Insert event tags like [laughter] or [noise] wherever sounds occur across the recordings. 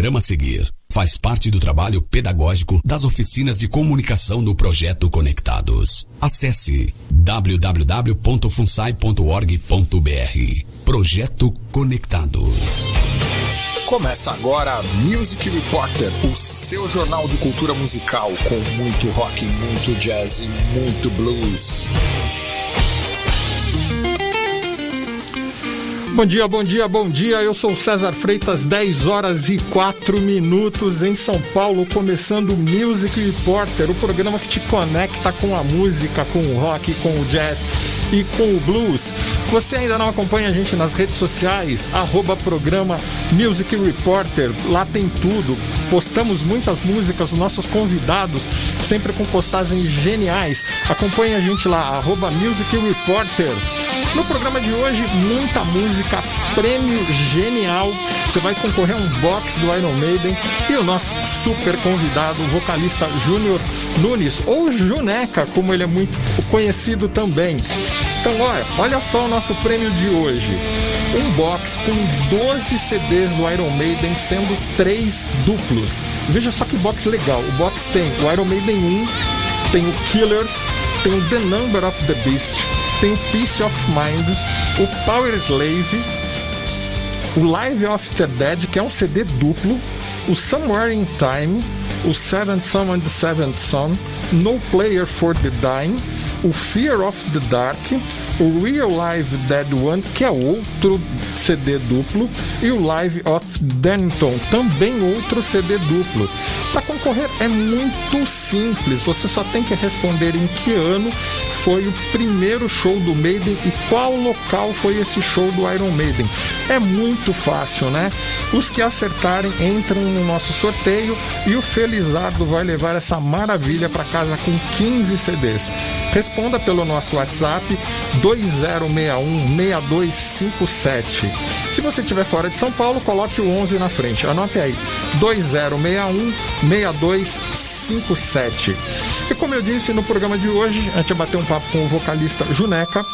programa a seguir faz parte do trabalho pedagógico das oficinas de comunicação do projeto Conectados. Acesse www.funsai.org.br. Projeto Conectados. Começa agora Music Reporter, o seu jornal de cultura musical com muito rock, muito jazz e muito blues. Bom dia, bom dia, bom dia. Eu sou César Freitas, 10 horas e 4 minutos em São Paulo, começando o Music Reporter, o programa que te conecta com a música, com o rock, com o jazz e com o blues. Você ainda não acompanha a gente nas redes sociais? Arroba programa Music Reporter, lá tem tudo. Postamos muitas músicas, nossos convidados, sempre com postagens geniais. Acompanhe a gente lá, arroba Music Reporter. No programa de hoje, muita música, prêmio genial. Você vai concorrer a um box do Iron Maiden e o nosso super convidado, o vocalista Júnior Nunes, ou Juneca, como ele é muito conhecido também. Então, olha, olha só o nosso prêmio de hoje. Um box com 12 CDs do Iron Maiden, sendo três duplos. Veja só que box legal. O box tem o Iron Maiden 1, tem o Killers, tem o The Number of the Beast, tem o Peace of Mind, o Power Slave, o Live After Dead, que é um CD duplo, o Somewhere in Time, o Seventh Son and the Seventh Son, No Player for the Dying, o Fear of the Dark, o Real Live Dead One, que é outro CD duplo, e o Live of Denton, também outro CD duplo. Para concorrer é muito simples, você só tem que responder em que ano foi o primeiro show do Maiden e qual local foi esse show do Iron Maiden. É muito fácil, né? Os que acertarem entram no nosso sorteio e o Felizardo vai levar essa maravilha para casa com 15 CDs. Responda pelo nosso WhatsApp 2061-6257. Se você estiver fora de São Paulo, coloque o 11 na frente. Anote aí: 2061-6257. E como eu disse no programa de hoje, a gente bater um papo com o vocalista Juneca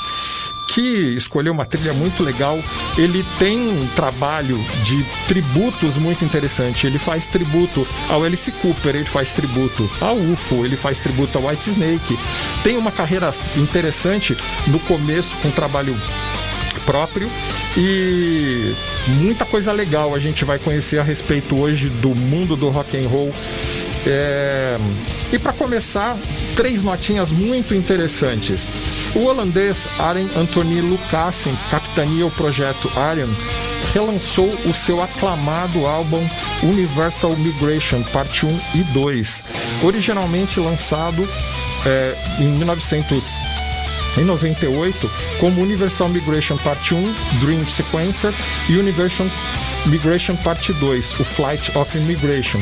que escolheu uma trilha muito legal. Ele tem um trabalho de tributos muito interessante. Ele faz tributo ao Alice Cooper, ele faz tributo ao UFO, ele faz tributo ao White Snake. Tem uma carreira interessante no começo com um trabalho próprio e muita coisa legal a gente vai conhecer a respeito hoje do mundo do rock and roll. É... E para começar, três notinhas muito interessantes. O holandês Aren Anthony Lucassen capitania o projeto Arian relançou o seu aclamado álbum Universal Migration Parte 1 e 2, originalmente lançado é, em 1998 como Universal Migration Parte 1, Dream Sequencer e Universal Migration Parte 2, o Flight of Immigration.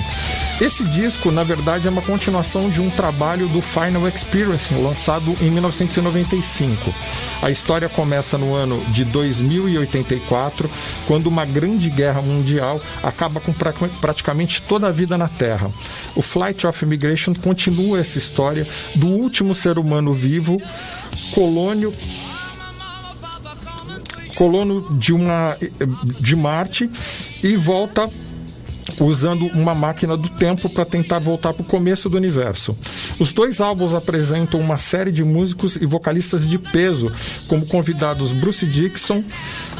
Esse disco, na verdade, é uma continuação de um trabalho do Final Experience, lançado em 1995. A história começa no ano de 2084, quando uma grande guerra mundial acaba com praticamente toda a vida na Terra. O Flight of Immigration continua essa história do último ser humano vivo, colônio colono de uma de Marte e volta usando uma máquina do tempo para tentar voltar para o começo do universo. Os dois álbuns apresentam uma série de músicos e vocalistas de peso, como convidados Bruce Dixon,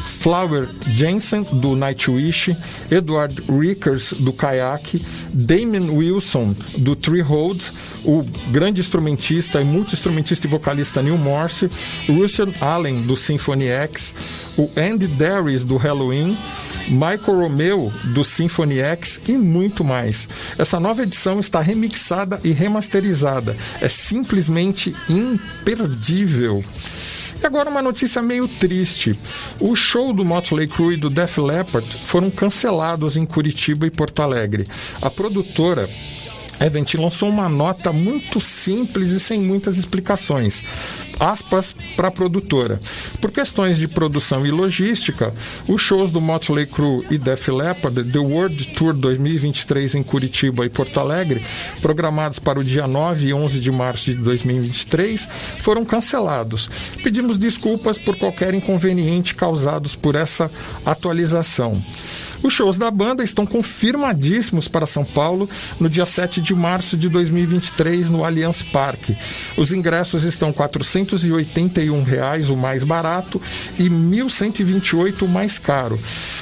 Flower Jensen, do Nightwish, Edward Rickers, do Kayak, Damien Wilson, do Three Roads, o grande instrumentista e multi-instrumentista e vocalista Neil Morse, Russian Allen, do Symphony X, o Andy Darius, do Halloween, Michael Romeo, do Symphony X e muito mais. Essa nova edição está remixada e remasterizada. É simplesmente imperdível. E agora uma notícia meio triste. O show do Motley Crue e do Def Leppard foram cancelados em Curitiba e Porto Alegre. A produtora Event lançou uma nota muito simples e sem muitas explicações. Aspas para a produtora. Por questões de produção e logística, os shows do Motley Crue e Def Leppard The World Tour 2023 em Curitiba e Porto Alegre, programados para o dia 9 e 11 de março de 2023, foram cancelados. Pedimos desculpas por qualquer inconveniente causados por essa atualização. Os shows da banda estão confirmadíssimos para São Paulo no dia 7 de março de 2023 no Allianz Parque. Os ingressos estão 481 reais, o mais barato, e R$ 1.128 o mais caro.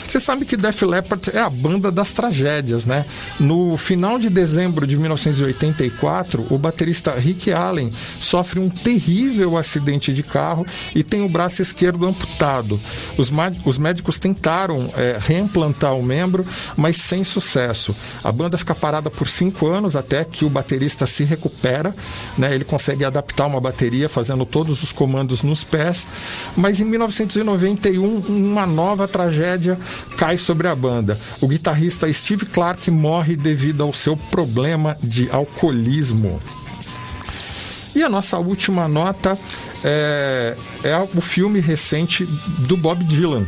Você sabe que Def Leppard é a banda das tragédias, né? No final de dezembro de 1984, o baterista Rick Allen sofre um terrível acidente de carro e tem o braço esquerdo amputado. Os, os médicos tentaram é, reimplantar o membro, mas sem sucesso. A banda fica parada por cinco anos até que o baterista se recupera, né? Ele consegue adaptar uma bateria fazendo todos os comandos nos pés, mas em 1991 uma nova tragédia cai sobre a banda. O guitarrista Steve Clark morre devido ao seu problema de alcoolismo. E a nossa última nota é, é o filme recente do Bob Dylan,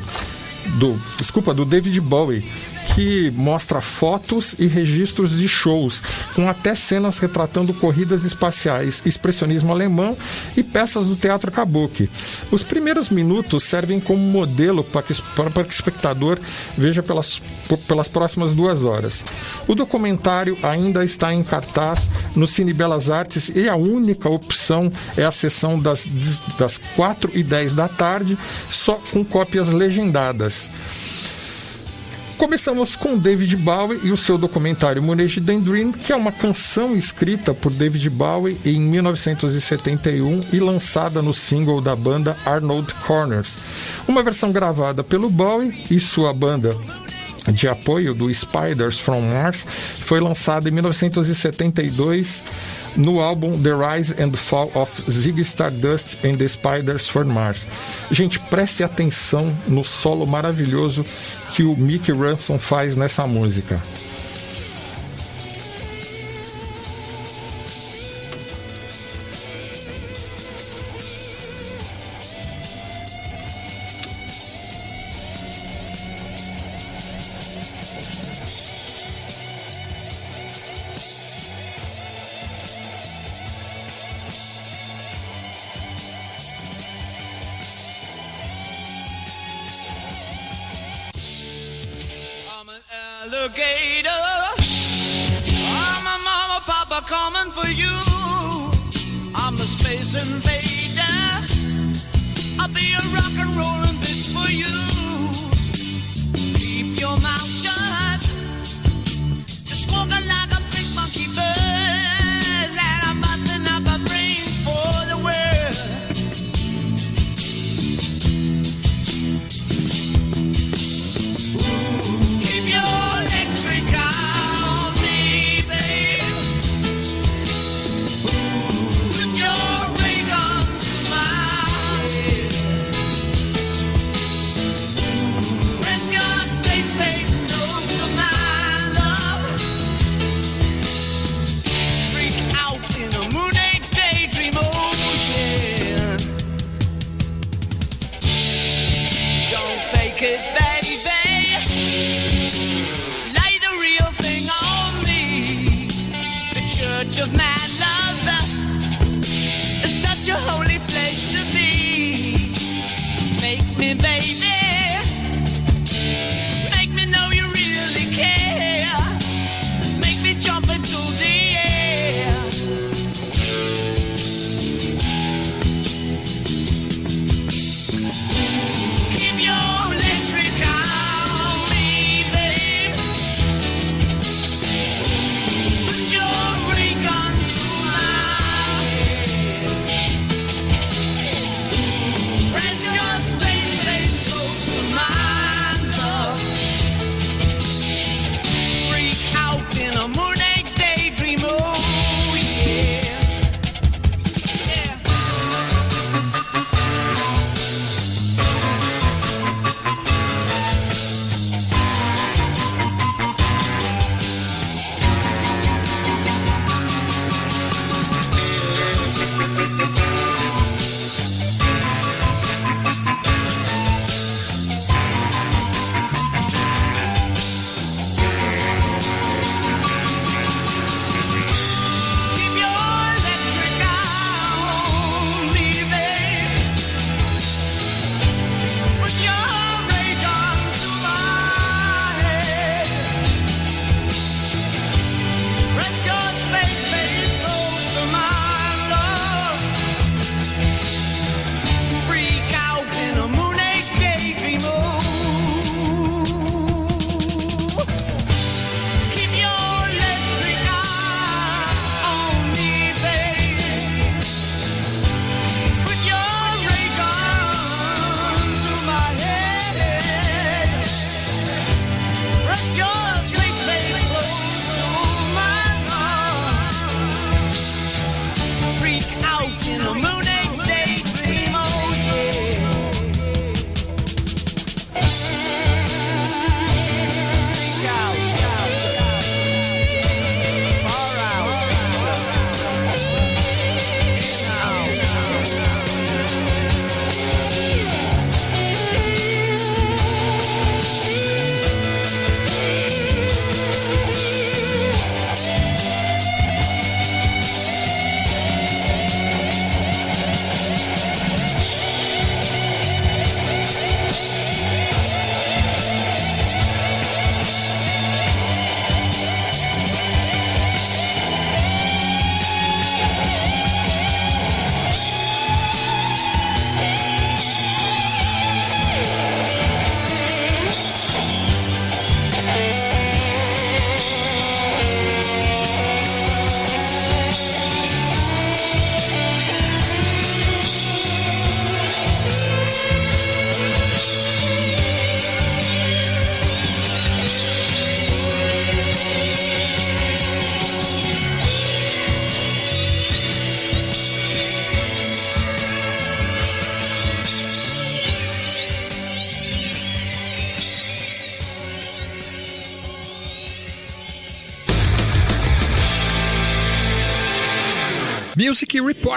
do, desculpa, do David Bowie, que mostra fotos e registros de shows, com até cenas retratando corridas espaciais, expressionismo alemão e peças do teatro kabuki. Os primeiros minutos servem como modelo para que, para que o espectador veja pelas, pelas próximas duas horas. O documentário ainda está em cartaz no Cine Belas Artes e a única opção é a sessão das, das 4 e 10 da tarde, só com cópias legendadas. Começamos com David Bowie e o seu documentário Moonage Dream, que é uma canção escrita por David Bowie em 1971 e lançada no single da banda Arnold Corners. Uma versão gravada pelo Bowie e sua banda de apoio do Spiders from Mars foi lançada em 1972 no álbum The Rise and Fall of Ziggy Stardust and the Spiders from Mars. Gente, preste atenção no solo maravilhoso que o Mickey Ransom faz nessa música. alligator. I'm a mama, papa coming for you. I'm the space invader. I'll be a rock and rollin' bitch for you. Keep your mouth shut.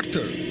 Music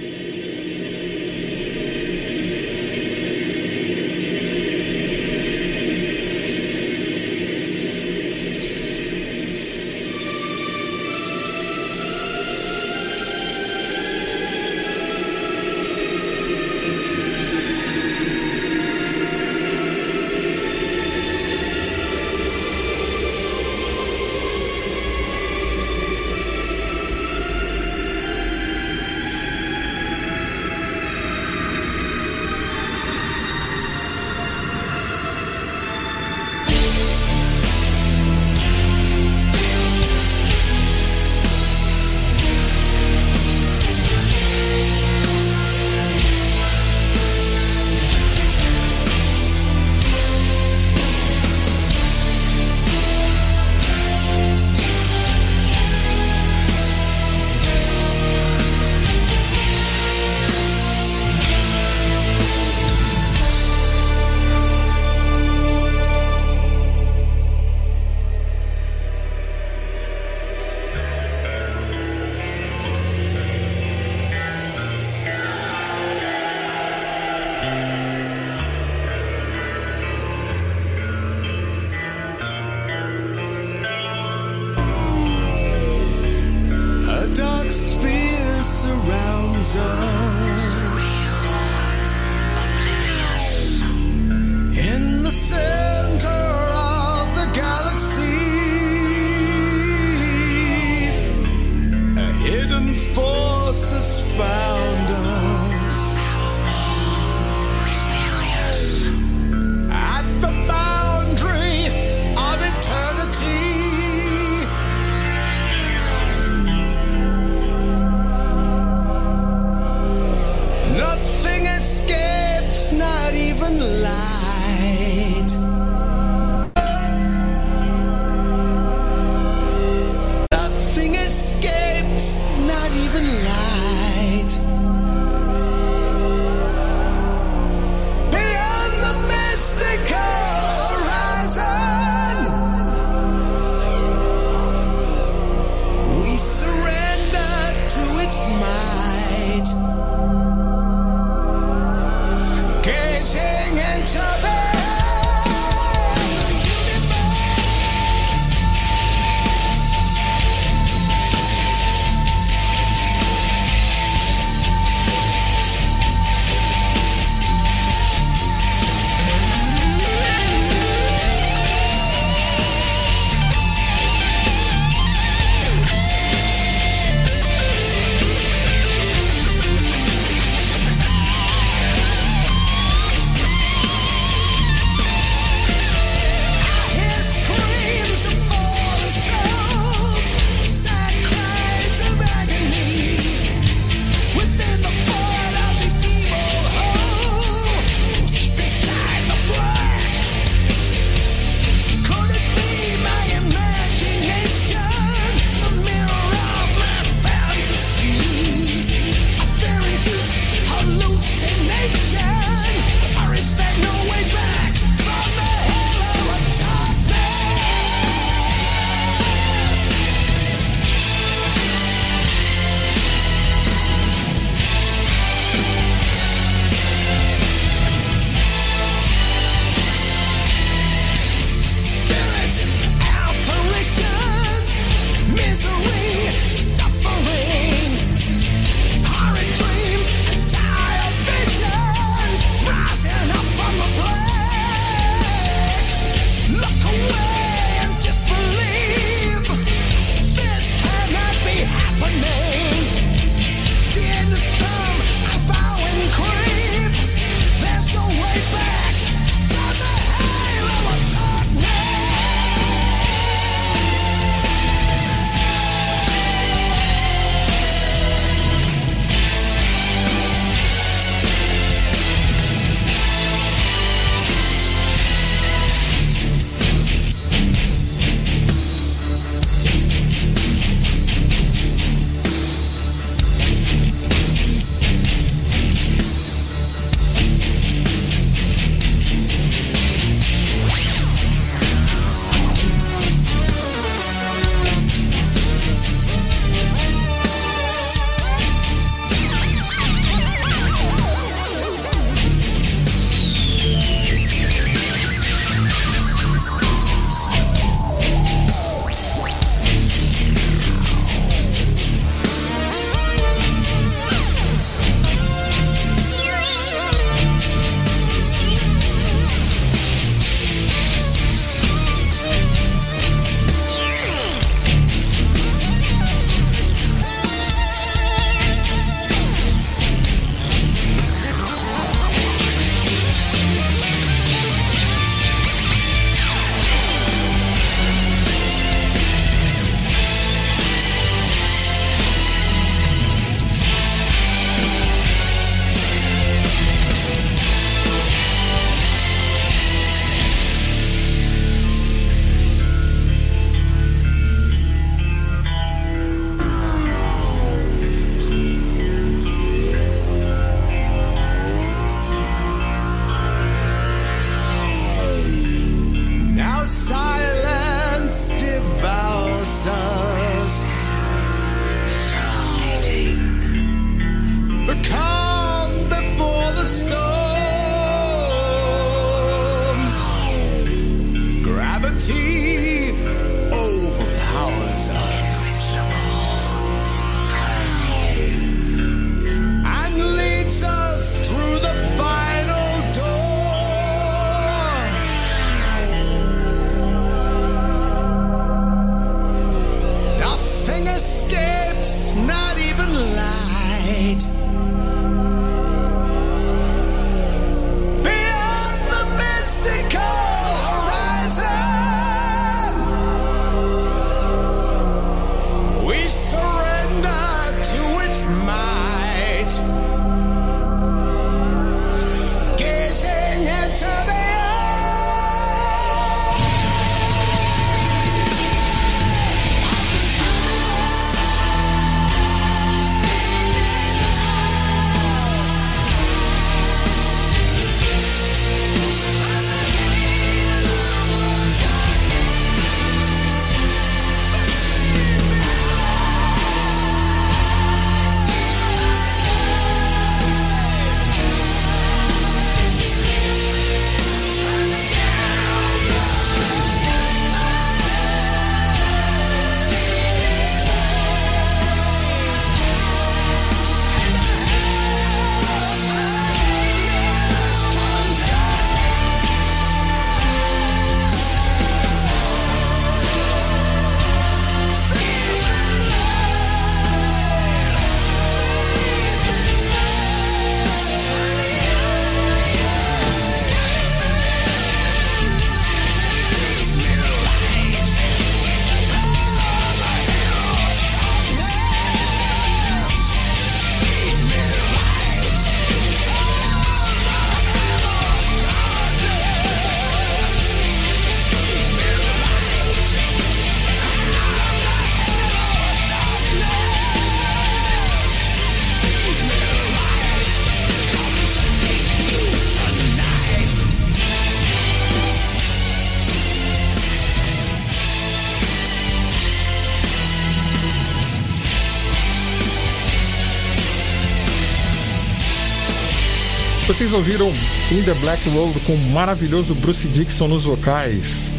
Vocês ouviram In the Black Road com o maravilhoso Bruce Dixon nos vocais.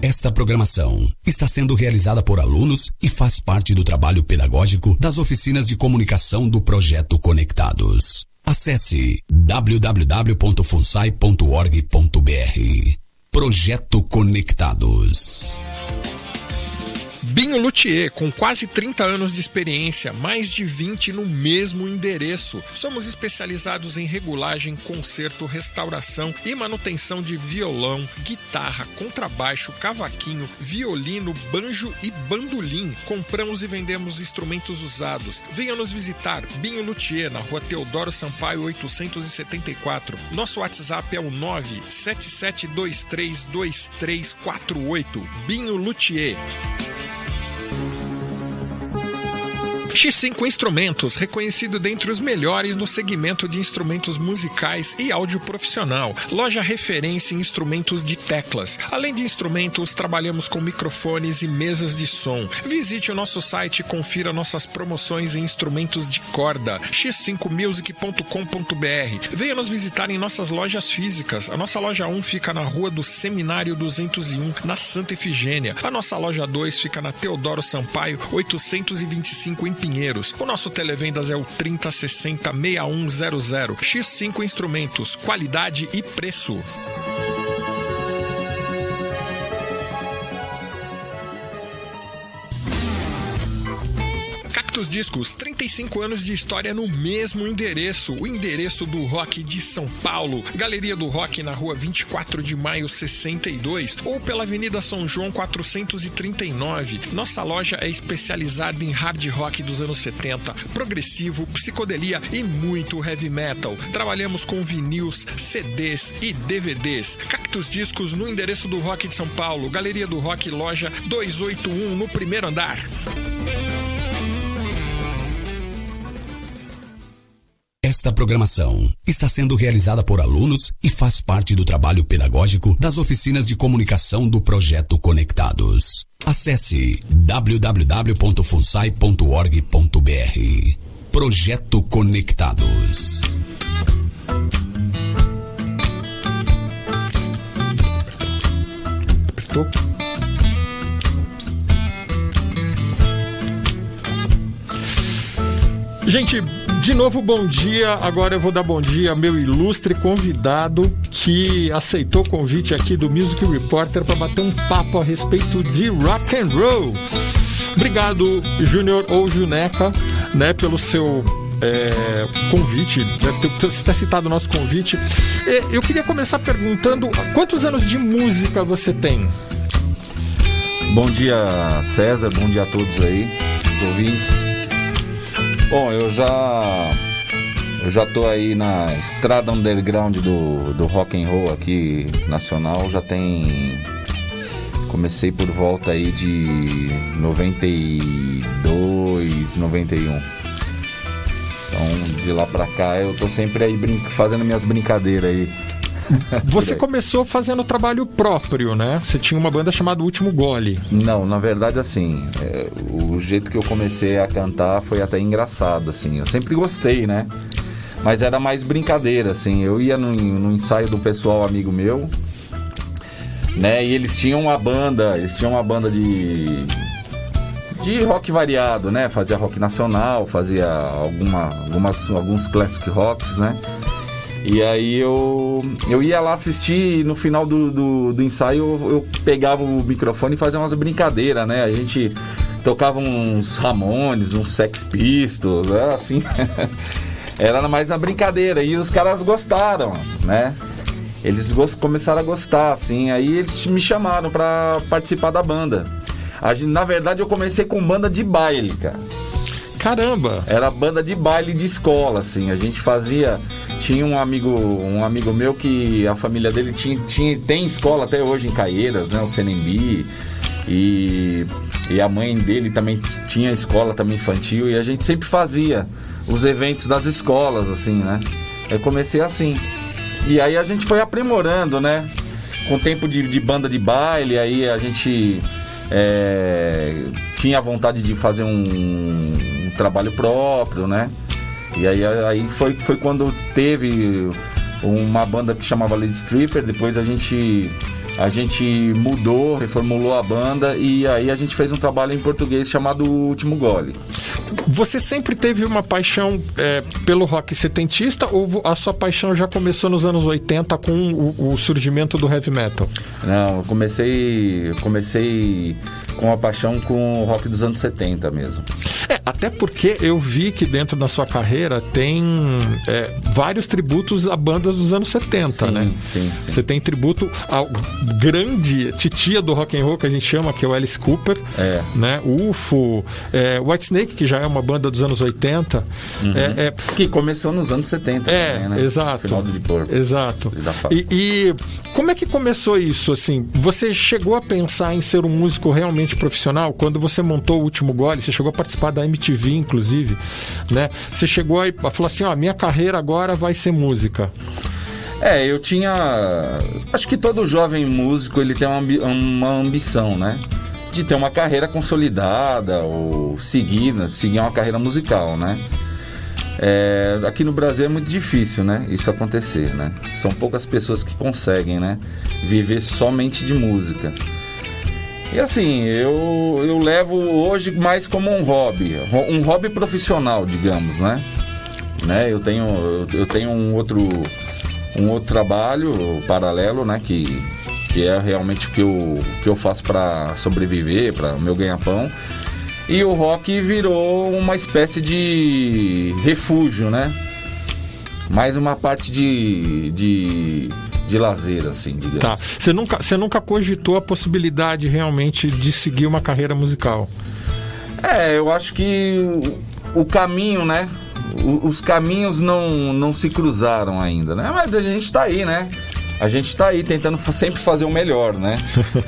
Esta programação está sendo realizada por alunos e faz parte do trabalho pedagógico das oficinas de comunicação do projeto Conectados. Acesse www.funsai.org.br. Projeto Conectados. Binho Luthier, com quase 30 anos de experiência, mais de 20 no mesmo endereço. Somos especializados em regulagem, conserto, restauração e manutenção de violão, guitarra, contrabaixo, cavaquinho, violino, banjo e bandolim. Compramos e vendemos instrumentos usados. Venha nos visitar, Binho Luthier, na rua Teodoro Sampaio 874. Nosso WhatsApp é o 977232348. Binho Luthier. X5 Instrumentos, reconhecido dentre os melhores no segmento de instrumentos musicais e áudio profissional. Loja referência em instrumentos de teclas. Além de instrumentos, trabalhamos com microfones e mesas de som. Visite o nosso site e confira nossas promoções em instrumentos de corda. x5music.com.br. Venha nos visitar em nossas lojas físicas. A nossa loja 1 fica na Rua do Seminário 201, na Santa Efigênia. A nossa loja 2 fica na Teodoro Sampaio, 825 em Pinheiros. O nosso televendas é o 3060 6100. X5 Instrumentos, qualidade e preço. Cactus Discos, 35 anos de história no mesmo endereço, o endereço do rock de São Paulo. Galeria do Rock na rua 24 de maio 62 ou pela Avenida São João 439. Nossa loja é especializada em hard rock dos anos 70, progressivo, psicodelia e muito heavy metal. Trabalhamos com vinis, CDs e DVDs. Cactus Discos no endereço do Rock de São Paulo, Galeria do Rock, loja 281 no primeiro andar. Esta programação está sendo realizada por alunos e faz parte do trabalho pedagógico das oficinas de comunicação do projeto Conectados. Acesse www.funsai.org.br. Projeto Conectados. Apertou? Gente, de novo, bom dia. Agora eu vou dar bom dia ao meu ilustre convidado que aceitou o convite aqui do Music Reporter para bater um papo a respeito de rock and roll. Obrigado, Júnior ou Juneca, né, pelo seu é, convite, né, ter citado o nosso convite. Eu queria começar perguntando quantos anos de música você tem? Bom dia, César. Bom dia a todos aí, os ouvintes. Bom, eu já eu já tô aí na estrada underground do, do rock and roll aqui nacional. Já tem comecei por volta aí de 92, 91. Então, de lá pra cá eu tô sempre aí fazendo minhas brincadeiras aí. [laughs] Você começou fazendo trabalho próprio, né? Você tinha uma banda chamada Último Gole. Não, na verdade, assim, é, o jeito que eu comecei a cantar foi até engraçado, assim. Eu sempre gostei, né? Mas era mais brincadeira, assim. Eu ia no, no ensaio do pessoal amigo meu, né? E eles tinham uma banda, eles tinham uma banda de de rock variado, né? Fazia rock nacional, fazia alguma, algumas, alguns classic rocks, né? E aí eu, eu ia lá assistir e no final do, do, do ensaio eu, eu pegava o microfone e fazia umas brincadeiras, né? A gente tocava uns Ramones, uns Sex Pistols, era assim. [laughs] era mais na brincadeira e os caras gostaram, né? Eles começaram a gostar, assim, aí eles me chamaram pra participar da banda. A gente- na verdade, eu comecei com banda de baile, cara. Caramba! Era banda de baile de escola, assim. A gente fazia. Tinha um amigo, um amigo meu que a família dele tinha, tinha tem escola até hoje em Caieiras, né? O Senembi. E, e a mãe dele também tinha escola também infantil e a gente sempre fazia os eventos das escolas, assim, né? Eu comecei assim. E aí a gente foi aprimorando, né? Com o tempo de, de banda de baile, aí a gente é, tinha vontade de fazer um, um trabalho próprio, né? E aí, aí foi, foi quando teve uma banda que chamava Lady Stripper, depois a gente a gente mudou, reformulou a banda e aí a gente fez um trabalho em português chamado Último Gole. Você sempre teve uma paixão é, pelo rock setentista ou a sua paixão já começou nos anos 80 com o, o surgimento do heavy metal? Não, eu comecei, comecei com a paixão com o rock dos anos 70 mesmo. É, até porque eu vi que dentro da sua carreira tem é, vários tributos a bandas dos anos 70, sim, né? Sim, sim. Você tem tributo ao grande titia do rock and roll que a gente chama, que é o Alice Cooper, é. né? UFO, é, White Snake, que já é uma banda dos anos 80. Uhum. É, é, que começou nos anos 70 é, também, né? Exato. Final do Deep Exato. E, e como é que começou isso, assim? Você chegou a pensar em ser um músico realmente profissional? Quando você montou o Último Gole, você chegou a participar da MTV, inclusive, né? Você chegou e falou assim, ó, minha carreira agora vai ser música. É, eu tinha. Acho que todo jovem músico ele tem uma, uma ambição, né? De ter uma carreira consolidada ou seguir, né? seguir uma carreira musical, né? É, aqui no Brasil é muito difícil, né? Isso acontecer, né? São poucas pessoas que conseguem, né? Viver somente de música. E assim, eu, eu levo hoje mais como um hobby, um hobby profissional, digamos, né? né? Eu tenho eu tenho um outro um outro trabalho paralelo, né? Que, que é realmente o que eu, que eu faço para sobreviver, para meu ganha-pão. E o rock virou uma espécie de refúgio, né? Mais uma parte de, de, de lazer, assim, digamos. Tá. Você nunca, você nunca cogitou a possibilidade realmente de seguir uma carreira musical? É, eu acho que o caminho, né? os caminhos não, não se cruzaram ainda, né? Mas a gente está aí, né? A gente está aí tentando sempre fazer o melhor, né?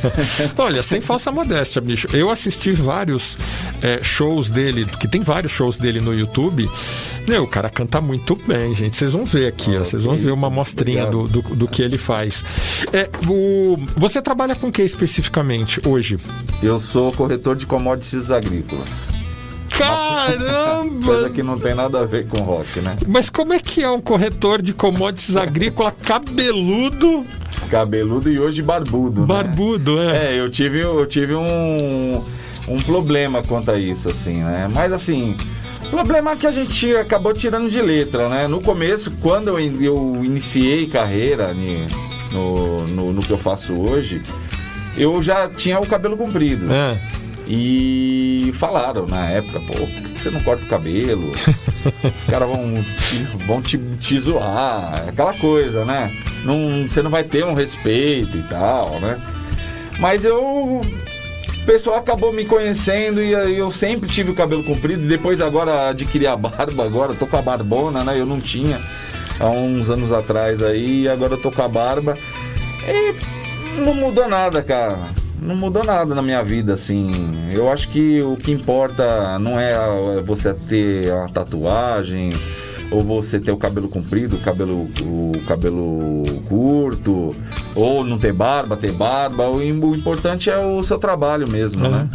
[laughs] Olha, sem falsa modéstia, bicho. Eu assisti vários é, shows dele, que tem vários shows dele no YouTube. Meu, o cara canta muito bem, gente. Vocês vão ver aqui, oh, ó. Vocês vão ver uma mostrinha do, do, do, que ele faz. É, o... Você trabalha com o que especificamente hoje? Eu sou corretor de commodities agrícolas. Caramba! Coisa que não tem nada a ver com rock, né? Mas como é que é um corretor de commodities agrícola cabeludo? Cabeludo e hoje barbudo, Barbudo, né? é. É, eu tive, eu tive um, um problema quanto a isso, assim, né? Mas assim, problema que a gente acabou tirando de letra, né? No começo, quando eu, eu iniciei carreira no, no, no que eu faço hoje, eu já tinha o cabelo comprido. É. E falaram na época, pô, por que você não corta o cabelo? Os caras vão, vão te, te zoar, aquela coisa, né? Não, você não vai ter um respeito e tal, né? Mas eu. O pessoal acabou me conhecendo e eu sempre tive o cabelo comprido. Depois agora adquiri a [laughs] barba, agora tô com a barbona, né? Eu não tinha há uns anos atrás aí, agora eu tô com a barba. E não mudou nada, cara não mudou nada na minha vida, assim. Eu acho que o que importa não é você ter uma tatuagem ou você ter o cabelo comprido, o cabelo, o cabelo curto, ou não ter barba, ter barba. O, importante é o seu trabalho mesmo, uhum. né?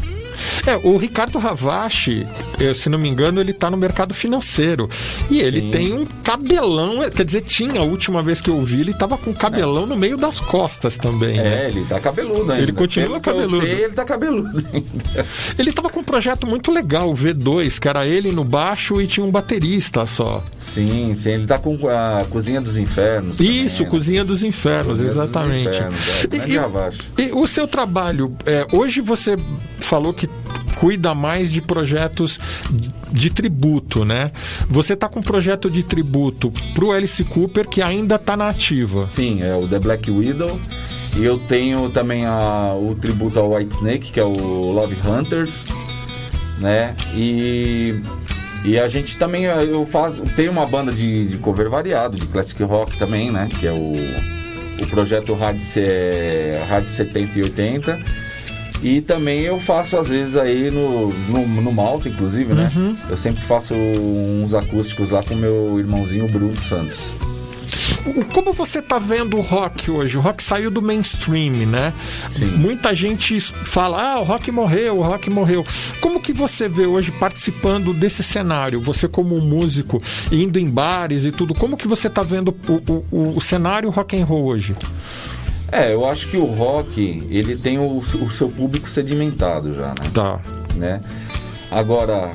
É, o Ricardo Ravache, se não me engano, ele está no mercado financeiro. E ele Sim. tem um cabelão, quer dizer, tinha a última vez que eu vi, ele estava com cabelão é. no meio das costas também. É, né? ele tá cabeludo ainda. Ele continua Pelo cabeludo. Sei, ele tá cabeludo ainda. Ele estava com um projeto muito legal, o V2, que era ele no baixo e tinha um baterista só. Sim, sim, ele tá com a Cozinha dos Infernos. Isso, também, né? Cozinha dos Infernos, Cozinha exatamente. Dos Infernos, é, e, e, o seu trabalho, é, hoje você falou que cuida mais de projetos de tributo, né? Você está com um projeto de tributo para o Alice Cooper que ainda está na ativa. Sim, é o The Black Widow. E eu tenho também a, o tributo ao White Snake, que é o Love Hunters, né? E e a gente também, eu faço, tem uma banda de, de, cover variado, de classic rock também, né? Que é o, o projeto Rádio 70 e 80 e também eu faço às vezes aí no, no, no Malta, inclusive, né? Uhum. Eu sempre faço uns acústicos lá com meu irmãozinho Bruno Santos. Como você está vendo o rock hoje? O rock saiu do mainstream, né? Sim. Muita gente fala, ah, o rock morreu, o rock morreu. Como que você vê hoje participando desse cenário? Você como músico, indo em bares e tudo, como que você está vendo o, o, o cenário rock and roll hoje? É, eu acho que o rock, ele tem o, o seu público sedimentado já, né? Tá. Né? Agora,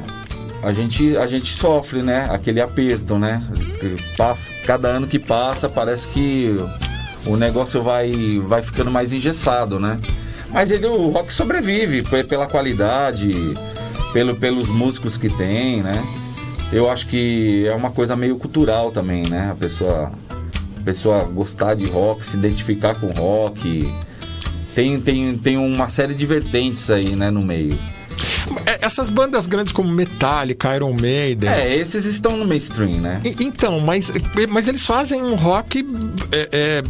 a gente, a gente sofre, né? Aquele aperto, né? Passa, cada ano que passa, parece que o negócio vai, vai ficando mais engessado, né? Mas ele, o rock sobrevive pela qualidade, pelo, pelos músicos que tem, né? Eu acho que é uma coisa meio cultural também, né? A pessoa, pessoa gostar de rock, se identificar com rock. Tem, tem, tem uma série de vertentes aí, né, no meio. É, essas bandas grandes como Metallica, Iron Maiden. É, esses estão no mainstream, né? Então, mas, mas eles fazem um rock é, é,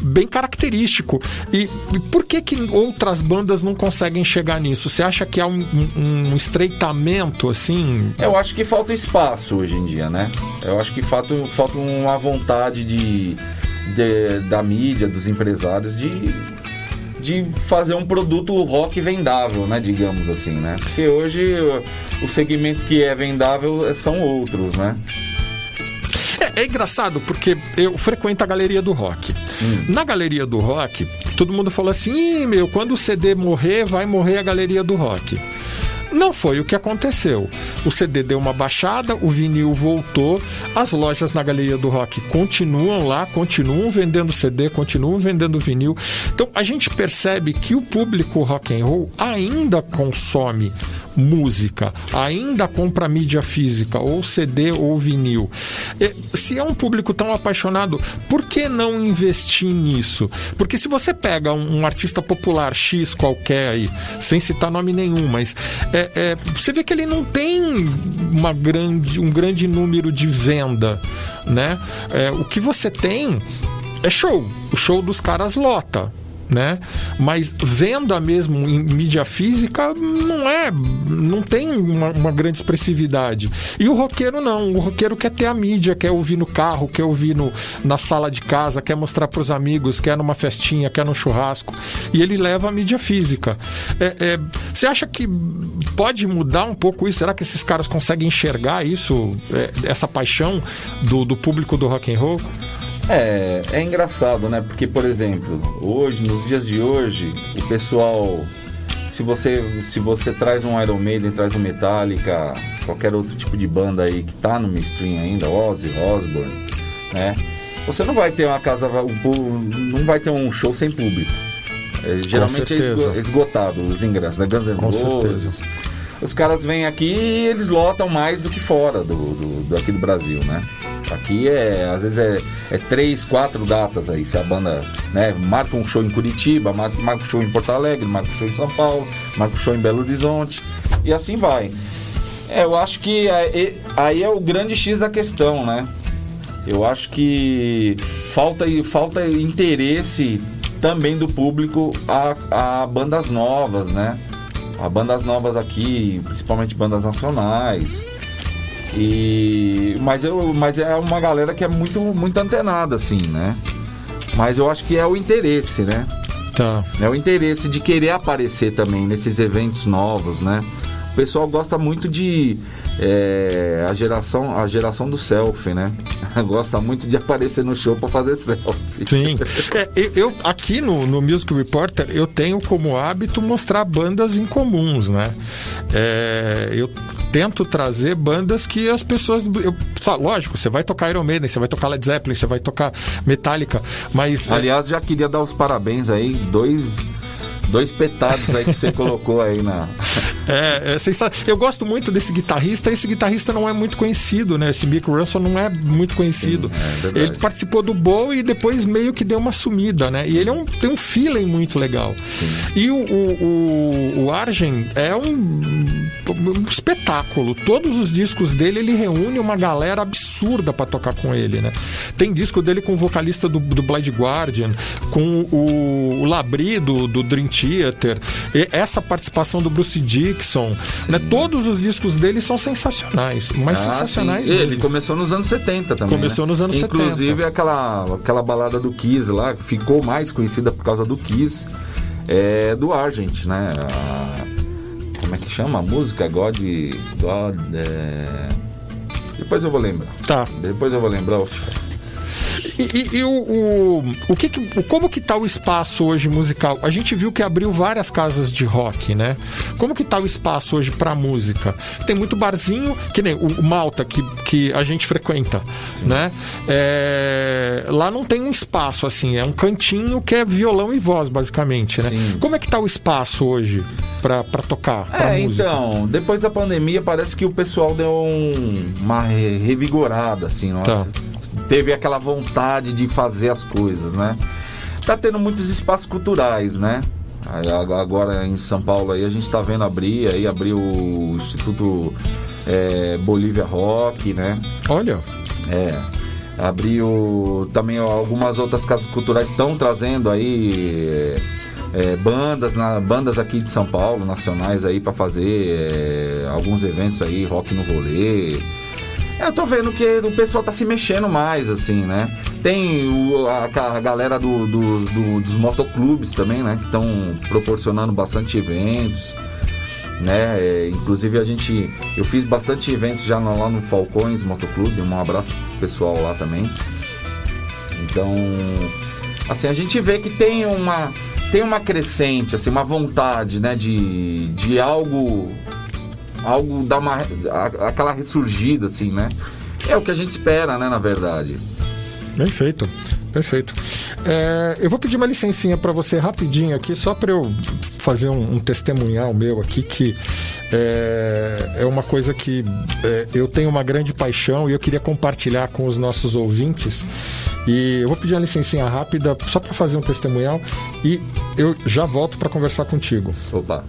bem característico. E, e, por que, que outras bandas não conseguem chegar nisso? Você acha que há um, um, um estreitamento, assim? Eu acho que falta espaço hoje em dia, né? Eu acho que falta, falta uma vontade de, de da mídia, dos empresários, de de fazer um produto rock vendável, né? Digamos assim, né? Porque hoje o segmento que é vendável são outros, né? É, é engraçado porque eu frequento a galeria do rock. Hum. Na galeria do rock, todo mundo falou assim: meu, quando o CD morrer, vai morrer a galeria do rock. Não foi o que aconteceu. O CD deu uma baixada, o vinil voltou, as lojas na Galeria do Rock continuam lá, continuam vendendo CD, continuam vendendo vinil. Então a gente percebe que o público rock and roll ainda consome música, ainda compra mídia física, ou CD ou vinil. Se é um público tão apaixonado, por que não investir nisso? Porque se você pega um, um artista popular X qualquer aí, sem citar nome nenhum, mas é, é, você vê que ele não tem uma grande, um grande número de venda, né? É, o que você tem é show. O show dos caras lota né? Mas venda mesmo em mídia física não é, não tem uma, uma, grande expressividade. E o roqueiro não, o roqueiro quer ter a mídia, quer ouvir no carro, quer ouvir no, na sala de casa, quer mostrar para os amigos, quer numa festinha, quer no churrasco. E ele leva a mídia física. É, é, você acha que pode mudar um pouco isso? Será que esses caras conseguem enxergar isso, é, essa paixão do, do público do rock and roll? É, é engraçado, né? Porque, por exemplo, hoje, nos dias de hoje, o pessoal. Se você, se você traz um Iron Maiden, traz um Metallica, qualquer outro tipo de banda aí que tá no mainstream ainda, Ozzy, Osbourne, né? Você não vai ter uma casa, não vai ter um show sem público. É, geralmente é esgotado os ingressos, né? Guns N' Roses. Os caras vêm aqui e eles lotam mais do que fora do, do, do aqui do Brasil, né? Aqui é, às vezes é, é três, quatro datas aí. Se a banda né, marca um show em Curitiba, marca, marca um show em Porto Alegre, marca um show em São Paulo, marca um show em Belo Horizonte e assim vai. É, eu acho que aí é o grande X da questão, né? Eu acho que falta, falta interesse também do público a, a bandas novas, né? A bandas novas aqui, principalmente bandas nacionais. E mas eu mas é uma galera que é muito muito antenada assim, né? Mas eu acho que é o interesse, né? Tá. É o interesse de querer aparecer também nesses eventos novos, né? O pessoal gosta muito de é, a geração a geração do selfie, né? [laughs] Gosta muito de aparecer no show para fazer selfie. Sim. [laughs] É, eu aqui no, no Music Reporter eu tenho como hábito mostrar bandas incomuns, né? É, eu tento trazer bandas que as pessoas. Eu, lógico, você vai tocar Iron Maiden, você vai tocar Led Zeppelin, você vai tocar Metallica, mas. Aliás, já queria dar os parabéns aí, dois dois petados aí que você [laughs] colocou aí na. É, é Eu gosto muito desse guitarrista. Esse guitarrista não é muito conhecido, né? Esse Mick Russell não é muito conhecido. Sim, é ele participou do Bow e depois meio que deu uma sumida, né? E ele é um, tem um feeling muito legal. Sim. E o, o, o, o Argen é um, um, espetáculo. Todos os discos dele, ele reúne uma galera absurda para tocar com ele, né? Tem disco dele com o vocalista do, do Blade Guardian, com o, o Labri do, do Dream Theater. E essa participação do Bruce Dixon, né? Todos os discos dele são sensacionais, mas ah, sensacionais. Ele começou nos anos 70 também. Começou né? nos anos Inclusive, 70. Inclusive aquela aquela balada do Kiss lá, ficou mais conhecida por causa do Kiss, é do Argent, né? A, como é que chama a música? God. God. É... Depois eu vou lembrar. Tá. Depois eu vou lembrar. E, e, e o, o, o, que, que como que tá o espaço hoje musical? A gente viu que abriu várias casas de rock, né? Como que tá o espaço hoje para música? Tem muito barzinho, que nem o, Malta que, que a gente frequenta, Sim. né? É, lá não tem um espaço assim, é um cantinho que é violão e voz basicamente, né? Sim. Como é que tá o espaço hoje para tocar? Pra é, música? então, depois da pandemia parece que o pessoal deu um, uma revigorada assim, nossa. Tá teve aquela vontade de fazer as coisas, né? Tá tendo muitos espaços culturais, né? Agora em São Paulo aí a gente tá vendo abrir, aí abriu o Instituto é, Bolívia Rock, né? Olha. É. Abriu também algumas outras casas culturais estão trazendo aí é, bandas, na, bandas aqui de São Paulo, nacionais aí para fazer é, alguns eventos aí, rock no rolê. Eu tô vendo que o pessoal tá se mexendo mais, assim, né? Tem o, a, a, galera do, do, do, dos motoclubes também, né? Que estão proporcionando bastante eventos, né? É, inclusive a gente... Eu fiz bastante eventos já lá no Falcões Motoclube. Um abraço pro pessoal lá também. Então... Assim, a gente vê que tem uma... Tem uma crescente, assim, uma vontade, né? De, de algo algo dar uma aquela ressurgida assim, né? É o que a gente espera, né, na verdade. Perfeito. Perfeito. É, eu vou pedir uma licencinha para você rapidinho aqui, só para eu fazer um, um, testemunhal meu aqui, que é, é uma coisa que é, eu tenho uma grande paixão e eu queria compartilhar com os nossos ouvintes. E eu vou pedir uma licencinha rápida só para fazer um testemunhal e eu já volto para conversar contigo. Opa.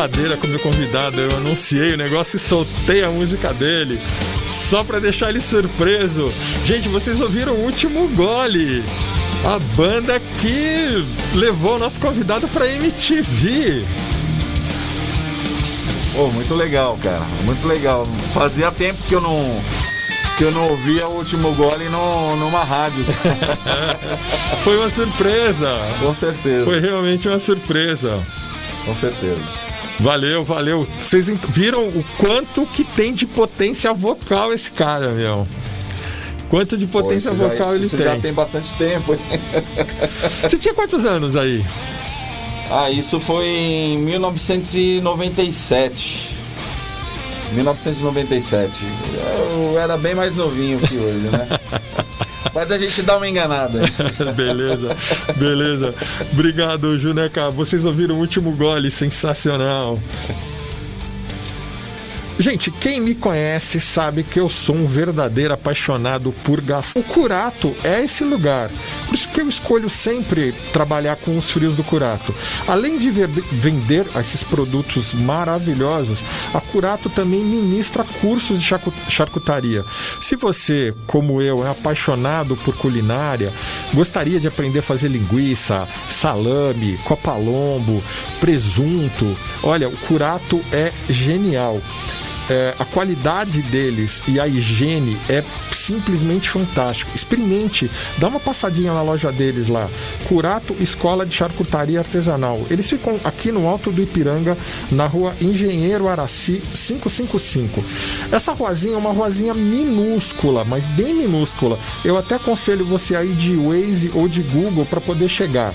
Brincadeira com o meu convidado. Eu anunciei o negócio e soltei a música dele. Só pra deixar ele surpreso. Gente, vocês ouviram o último gole. A banda que levou o nosso convidado pra MTV. Pô, muito legal, cara. Muito legal. Fazia tempo que eu não que eu não ouvia o último gole no, numa rádio. [laughs] Foi uma surpresa. Com certeza. Foi realmente uma surpresa. Com certeza. Valeu, valeu. Vocês viram o quanto que tem de potência vocal esse cara, meu? Quanto de potência Pô, vocal já, ele isso tem? já tem bastante tempo. [laughs] Você tinha quantos anos aí? Ah, isso foi em 1997. 1997. Eu era bem mais novinho que hoje, né? [laughs] Mas a gente dá uma enganada. [laughs] beleza, beleza. Obrigado, Juneca. Vocês ouviram o último gole, sensacional. Gente, quem me conhece sabe que eu sou um verdadeiro apaixonado por gás. O Curato é esse lugar. Por isso que eu escolho sempre trabalhar com os frios do Curato. Além de vender esses produtos maravilhosos, a Curato também ministra cursos de charcutaria. Se você, como eu, é apaixonado por culinária, gostaria de aprender a fazer linguiça, salame, copalombo, presunto, olha, o Curato é genial é, a qualidade deles e a higiene é simplesmente fantástico. Experimente, dá uma passadinha na loja deles lá. Curato Escola de Charcutaria Artesanal. Eles ficam aqui no alto do Ipiranga, na rua Engenheiro Araci 555. Essa ruazinha é uma ruazinha minúscula, mas bem minúscula. Eu até aconselho você aí de Waze ou de Google para poder chegar.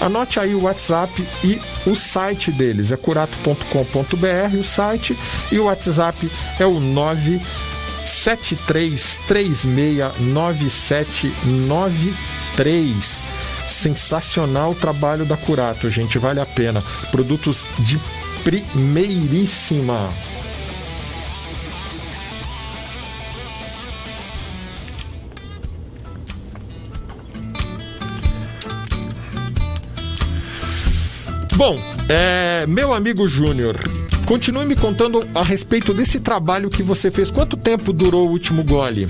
Anote aí o WhatsApp e o site deles. É curato.com.br o site e o WhatsApp WhatsApp é o 973369793. Sensacional o trabalho da Curato, gente, vale a pena. Produtos de primeiríssima. Bom, é, meu amigo Júnior, Continue me contando a respeito desse trabalho que você fez. Quanto tempo durou o último gole?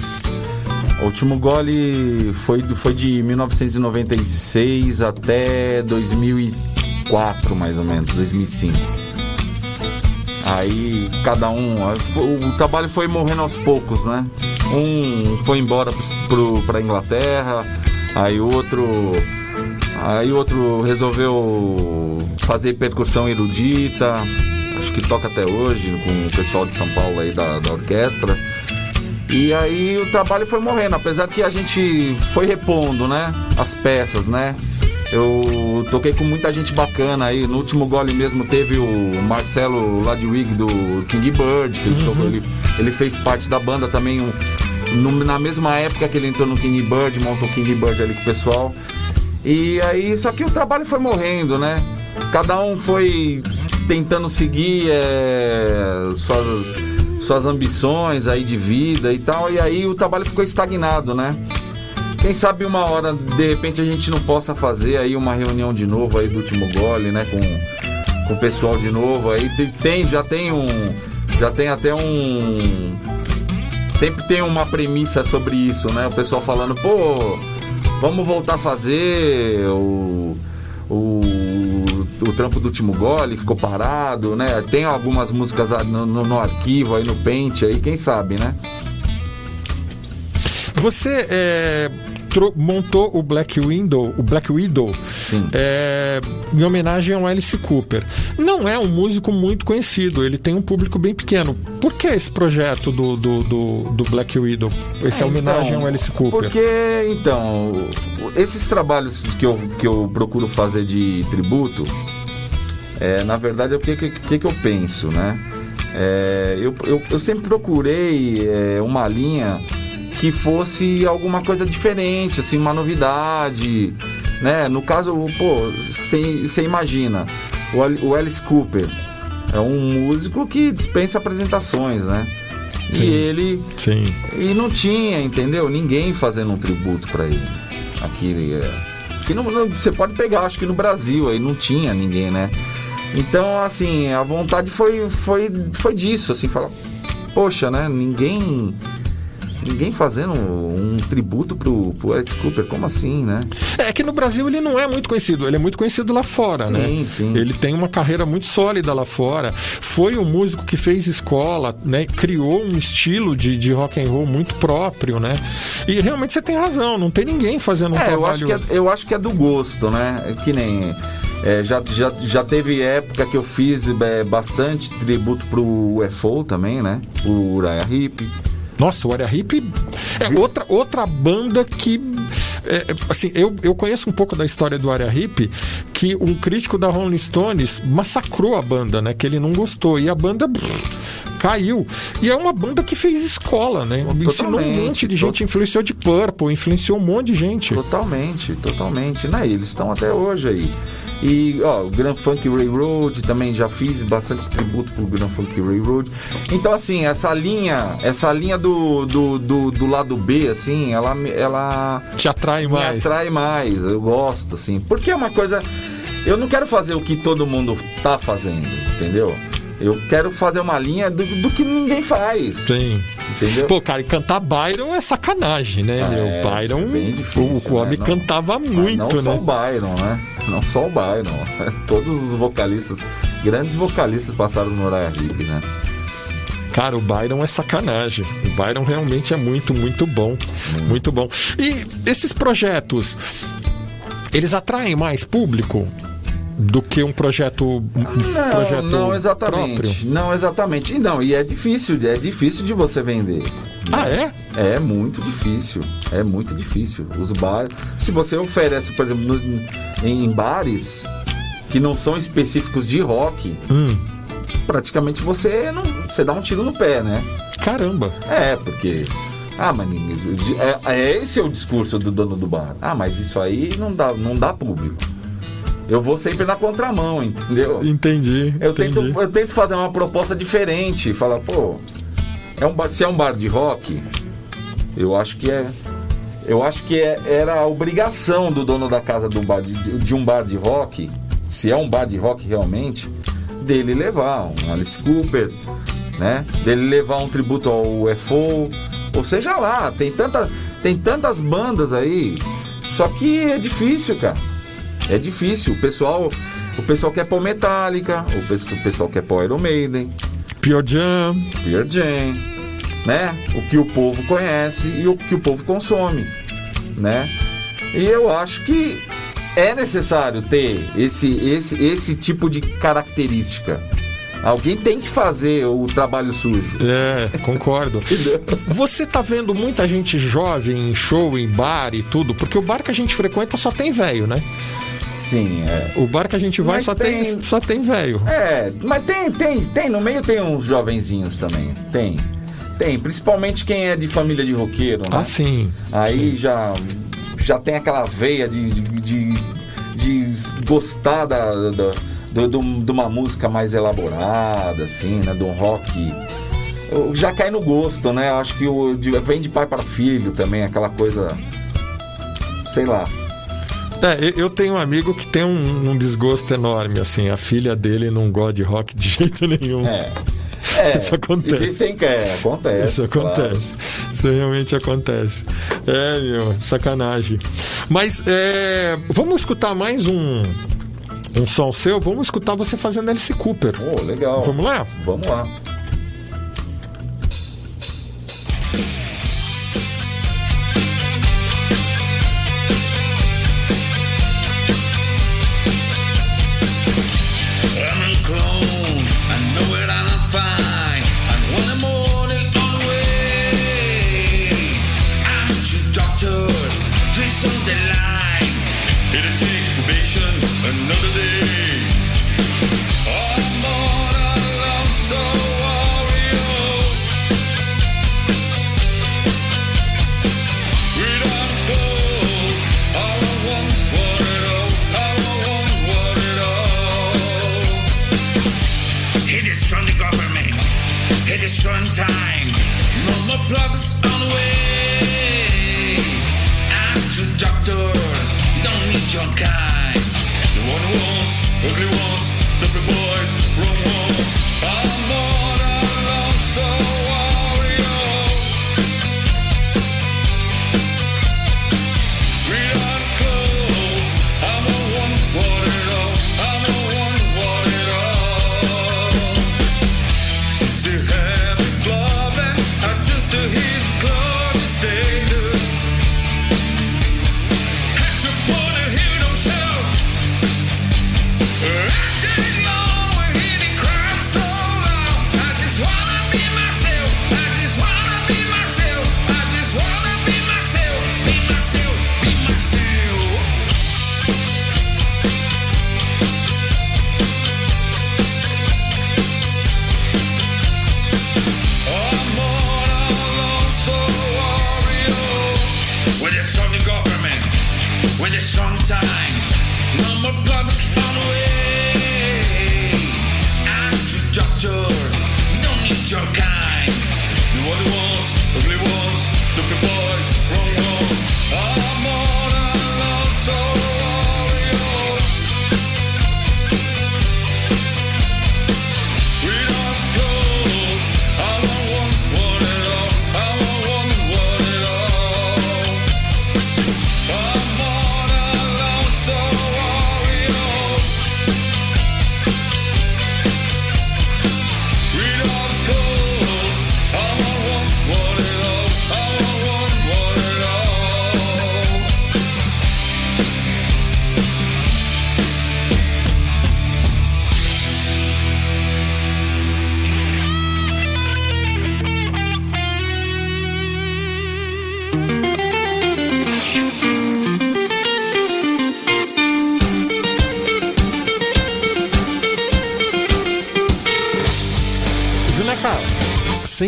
O último gole foi, foi de 1996 até 2004, mais ou menos, 2005. Aí cada um. O trabalho foi morrendo aos poucos, né? Um foi embora para Inglaterra, aí outro. Aí outro resolveu fazer percussão erudita que toca até hoje com o pessoal de São Paulo aí da, da orquestra. E aí o trabalho foi morrendo, apesar que a gente foi repondo, né? As peças, né? Eu toquei com muita gente bacana aí. No último gole mesmo teve o Marcelo Ladwig do King Bird, que ele, uhum. tocou, ele, ele, fez parte da banda também. Um, no, na mesma época que ele entrou no King Bird, montou o King Bird ali com o pessoal. E aí, só que o trabalho foi morrendo, né? Cada um foi tentando seguir é, suas, suas ambições aí de vida e tal, e aí o trabalho ficou estagnado, né? Quem sabe uma hora, de repente, a gente não possa fazer aí uma reunião de novo aí do último gole, né? Com, com o pessoal de novo aí. Tem, já tem um. Já tem até um. Sempre tem uma premissa sobre isso, né? O pessoal falando, pô, vamos voltar a fazer o. o o trampo do último gole ficou parado, né? Tem algumas músicas no, no, no arquivo aí no pente aí, quem sabe, né? Você é, montou o Black Window, o Black Widow, é, em homenagem ao Alice Cooper. Não é um músico muito conhecido, ele tem um público bem pequeno. Por que esse projeto do, do, do, do Black Widow? Essa é, homenagem então, ao Alice Cooper? Porque, então, esses trabalhos que eu, que eu procuro fazer de tributo, é, na verdade, é o que, que, que eu penso, né? É, eu, eu, eu, sempre procurei é, uma linha que fosse alguma coisa diferente, assim, uma novidade, né? No caso, pô, você imagina, o, Alice Cooper é um músico que dispensa apresentações, né? Sim, e ele sim. e não tinha, entendeu? Ninguém fazendo um tributo para ele. Aqui, é, que não, não, você pode pegar, acho que no Brasil aí não tinha ninguém, né? Então, assim, a vontade foi, foi, foi disso, assim, falar, poxa, né? Ninguém ninguém fazendo um tributo pro, pro Alice Cooper, como assim, né? É que no Brasil ele não é muito conhecido, ele é muito conhecido lá fora, sim, né? Sim, sim. Ele tem uma carreira muito sólida lá fora. Foi um músico que fez escola, né? Criou um estilo de, de rock and roll muito próprio, né? E realmente você tem razão, não tem ninguém fazendo um é, trabalho... Eu acho, que é, eu acho que é do gosto, né? Que nem... É, já, já, já teve época que eu fiz é, bastante tributo pro UFO também, né? O Uriah Heep. Nossa, o Area Hip é outra, outra banda que. É, assim, eu, eu conheço um pouco da história do Area Hip, que um crítico da Rolling Stones massacrou a banda, né? Que ele não gostou. E a banda. Pff, caiu. E é uma banda que fez escola, né? Totalmente, Ensinou um monte de gente, influenciou de Purple, influenciou um monte de gente. Totalmente, totalmente. Né? Eles estão até hoje aí. E ó, o Grand Funk Railroad também já fiz bastante tributo pro Grand Funk Railroad. Então, assim, essa linha, essa linha do, do, do, do lado B, assim, ela, ela te atrai mais. Me atrai mais, eu gosto, assim. Porque é uma coisa. Eu não quero fazer o que todo mundo tá fazendo, entendeu? Eu quero fazer uma linha do, do que ninguém faz. Sim. Entendeu? Pô, cara, e cantar Byron é sacanagem, né? É, o Byron, é bem difícil, o, homem né? cantava muito, não né? só o Byron, né? Não só o Byron. [laughs] Todos os vocalistas, grandes vocalistas passaram no Uriah Heep, né? Cara, o Byron é sacanagem. O Byron realmente é muito, muito bom. Hum. Muito bom. E esses projetos, eles atraem mais público? Do que um projeto não, projeto não exatamente. próprio? não exatamente. E não e é difícil é difícil de você vender. Ah é? É muito difícil é muito difícil. Os bares se você oferece por exemplo no, em bares que não são específicos de rock hum. praticamente você não você dá um tiro no pé né? Caramba. É porque ah, mas é, é esse é o discurso do dono do bar. Ah, mas isso aí não dá, não dá público eu vou sempre na contramão, entendeu? Entendi. Eu, entendi. Tento, eu tento fazer uma proposta diferente. Falar, pô, é um bar, se é um bar de rock, eu acho que é. Eu acho que é, era a obrigação do dono da casa do bar, de, de, um bar de rock, se é um bar de rock realmente, dele levar um Alice Cooper, né? Dele levar um tributo ao UFO, ou seja lá, tem, tanta, tem tantas bandas aí. Só que é difícil, cara. É difícil. O pessoal, o pessoal quer pôr Metallica, o pessoal quer pôr Iron Maiden, Pure Jam, Pure Jam, né? O que o povo conhece e o que o povo consome, né? E eu acho que é necessário ter esse, esse, esse tipo de característica. Alguém tem que fazer o trabalho sujo. É, concordo. [laughs] Você tá vendo muita gente jovem em show, em bar e tudo, porque o bar que a gente frequenta só tem velho, né? Sim, é. O bar que a gente vai só tem, tem só tem velho. É, mas tem, tem, tem, no meio tem uns jovenzinhos também. Tem. Tem, principalmente quem é de família de roqueiro, né? Ah, sim. Aí sim. já já tem aquela veia de, de, de, de gostar da, da do, do, de uma música mais elaborada, assim, né? De um rock. Já cai no gosto, né? Acho que o, vem de pai para filho também, aquela coisa. Sei lá. É, eu tenho um amigo que tem um, um, desgosto enorme, assim, a filha dele não gosta de rock de [laughs] jeito nenhum. É. [laughs] É, isso acontece. Isso quer, acontece. Isso acontece. Claro. Isso realmente acontece. É, meu, sacanagem. Mas é, vamos escutar mais um, um som seu? Vamos escutar você fazendo Alice Cooper. Oh, legal. Vamos lá? Vamos lá.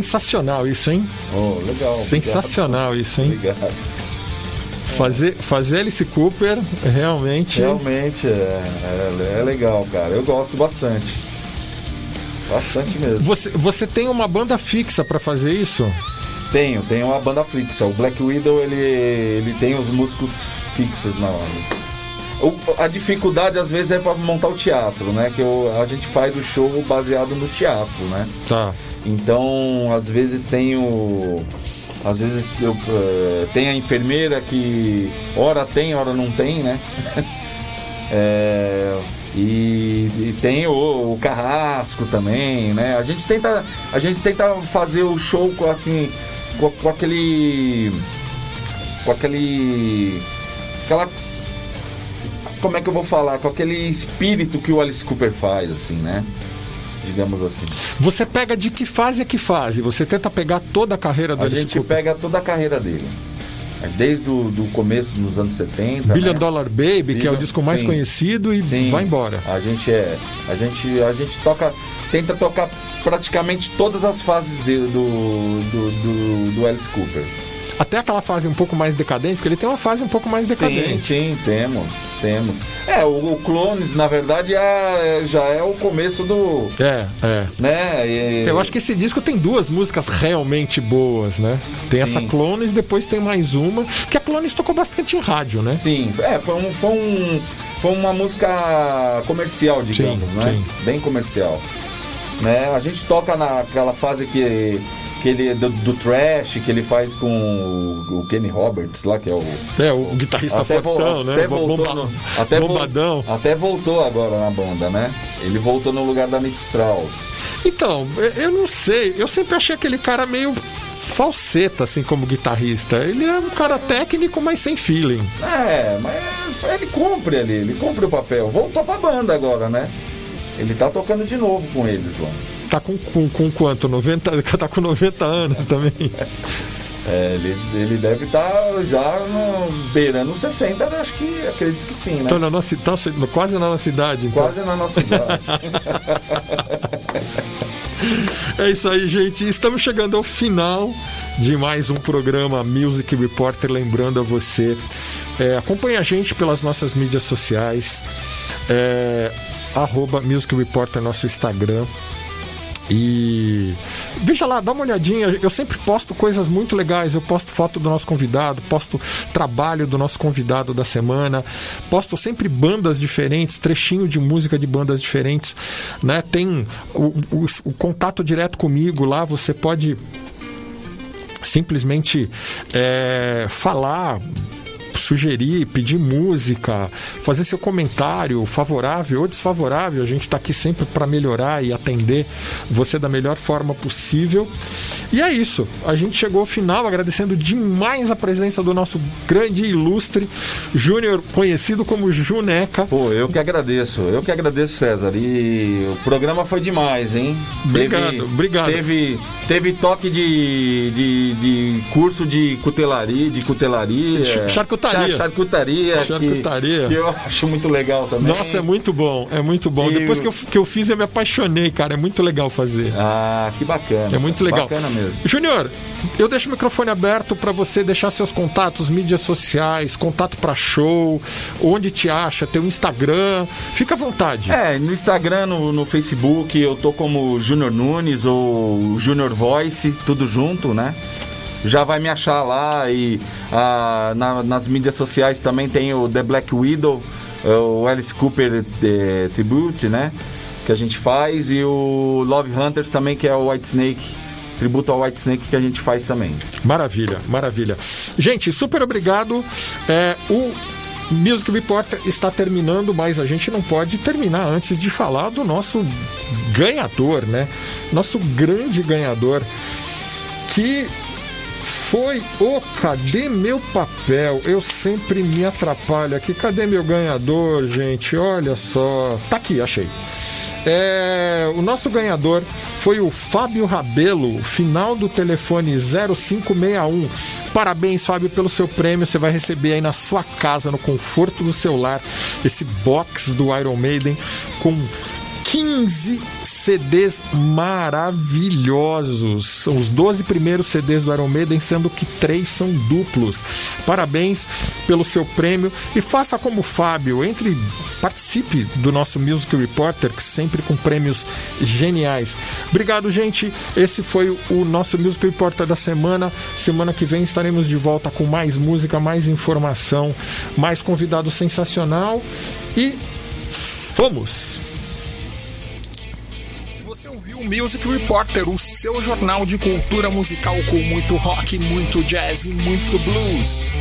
Sensacional isso, hein? Oh, legal. Sensacional isso, hein? Obrigado. Fazer, fazer Alice Cooper realmente. Realmente é, é, é legal, cara. Eu gosto bastante. Bastante mesmo. Você, você tem uma banda fixa pra fazer isso? Tenho, tenho uma banda fixa. O Black Widow, ele, ele tem os músicos fixos na hora. A dificuldade às vezes é para montar o teatro, né? Que eu- a gente faz o show baseado no teatro, né? Tá. Então, às vezes tem o. Às vezes eu, eh, tem a enfermeira que hora tem, hora não tem, né? É, [laughs] e, e tem o, o carrasco também, né? A gente tenta, a gente tenta fazer o show com assim, com, com aquele, com aquele, aquela, como é que eu vou falar, com aquele espírito que o Alice Cooper faz, assim, né? Digamos assim. Você pega de que fase a que fase? Você tenta pegar toda a carreira do A Alice gente Cooper? pega toda a carreira dele. Desde o do começo dos anos 70. Billion né? Dollar Baby, que é o Billion- disco mais sim. conhecido, e Sim. vai embora. A gente é. A gente, a gente toca. Tenta tocar praticamente todas as fases de- do, do, do, do Alice Cooper. Até aquela fase um pouco mais decadente, porque ele tem uma fase um pouco mais Sim, decadente. sim, temos. Temos. É, o, o Clones, na verdade, é, já é o começo do. É, é. Né? e- Eu acho que esse disco tem duas músicas realmente boas, né? Tem essa Sim. Clones, depois tem mais uma, que a Clones tocou bastante em rádio, né? Sim, é, foi, um, foi, um, foi uma música comercial, digamos, Sim, né? sim. Bem comercial. Né? A gente toca naquela fase que, que ele, do, do trash que ele faz com o, o Kenny Roberts lá, que é o. É, o guitarrista vo- fortão, né? até voltou, Bomba- no- até vo- bombadão. até voltou agora na banda, né? Ele voltou no lugar da Nick Strauss. Então, eu- eu não sei. Eu sempre achei aquele cara meio falseta, assim, como guitarrista. Ele é um cara técnico, mas sem feeling. É, mas ele cumpre ali, ele cumpre o papel. Voltou pra banda agora, né? Ele tá tocando de novo com eles lá. Tá com, com, com quanto? 90, [laughs] tá com 90 anos também. É, ele, ele deve estar já no, beirando os 60, acho que acredito que sim, né? Então, na nossa, tá quase na nossa idade. Então. Quase na nossa idade. [laughs] É isso aí, gente. Estamos chegando ao final de mais um programa Music Reporter. Lembrando a você, é, acompanhe a gente pelas nossas mídias sociais, é, arroba Music Reporter, nosso Instagram. E veja lá, dá uma olhadinha. Eu sempre posto coisas muito legais. Eu posto foto do nosso convidado, posto trabalho do nosso convidado da semana, posto sempre bandas diferentes, trechinho de música de bandas diferentes. Né? Tem o, o, o contato direto comigo lá. Você pode simplesmente é, falar sugerir, pedir música, fazer seu comentário favorável ou desfavorável. A gente está aqui sempre para melhorar e atender você da melhor forma possível. E é isso. A gente chegou ao final agradecendo demais a presença do nosso grande e ilustre Júnior, conhecido como Juneca. Pô, eu que agradeço. Eu que agradeço, César. E o programa foi demais, hein? Obrigado, teve, obrigado. Teve, teve toque de, de, de curso de cutelaria, de cutelaria. Charcutaria. Charcutaria. Charcutaria. Que, que eu acho muito legal também. Nossa, é muito bom, é muito bom. E Depois que eu, que eu fiz, eu me apaixonei, cara. É muito legal fazer. Ah, que bacana. É muito legal. Bacana mesmo. Júnior, eu deixo o microfone aberto para você deixar seus contatos, mídias sociais, contato para show, onde te acha, teu Instagram. Fica à vontade. É, no Instagram, no, no Facebook, eu tô como Júnior Nunes ou Júnior Voice, tudo junto, né? Já vai me achar lá e ah, na- nas mídias sociais também tem o The Black Widow, é o Alice Cooper eh, Tribute, né? Que a gente faz e o Love Hunters também, que é o White Snake, tributo ao White Snake que a gente faz também. Maravilha, maravilha. Gente, super obrigado. É, o Music Reporter está terminando, mas a gente não pode terminar antes de falar do nosso ganhador, né? Nosso grande ganhador, que foi o Cadê meu papel? Eu sempre me atrapalho aqui. Cadê meu ganhador, gente? Olha só. Tá aqui, achei. É, o nosso ganhador foi o Fábio Rabelo, final do telefone 0561. Parabéns, Fábio, pelo seu prêmio. Você vai receber aí na sua casa, no conforto do seu lar, esse box do Iron Maiden com 15 CDs maravilhosos. São os 12 primeiros CDs do Iron Maiden, sendo que três são duplos. Parabéns pelo seu prêmio e faça como o Fábio, entre participe do nosso Music Reporter, que sempre com prêmios geniais. Obrigado, gente. Esse foi o nosso Music Reporter da semana. Semana que vem estaremos de volta com mais música, mais informação, mais convidado sensacional e fomos! Você ouviu o Music Reporter, o seu jornal de cultura musical com muito rock, muito jazz e muito blues.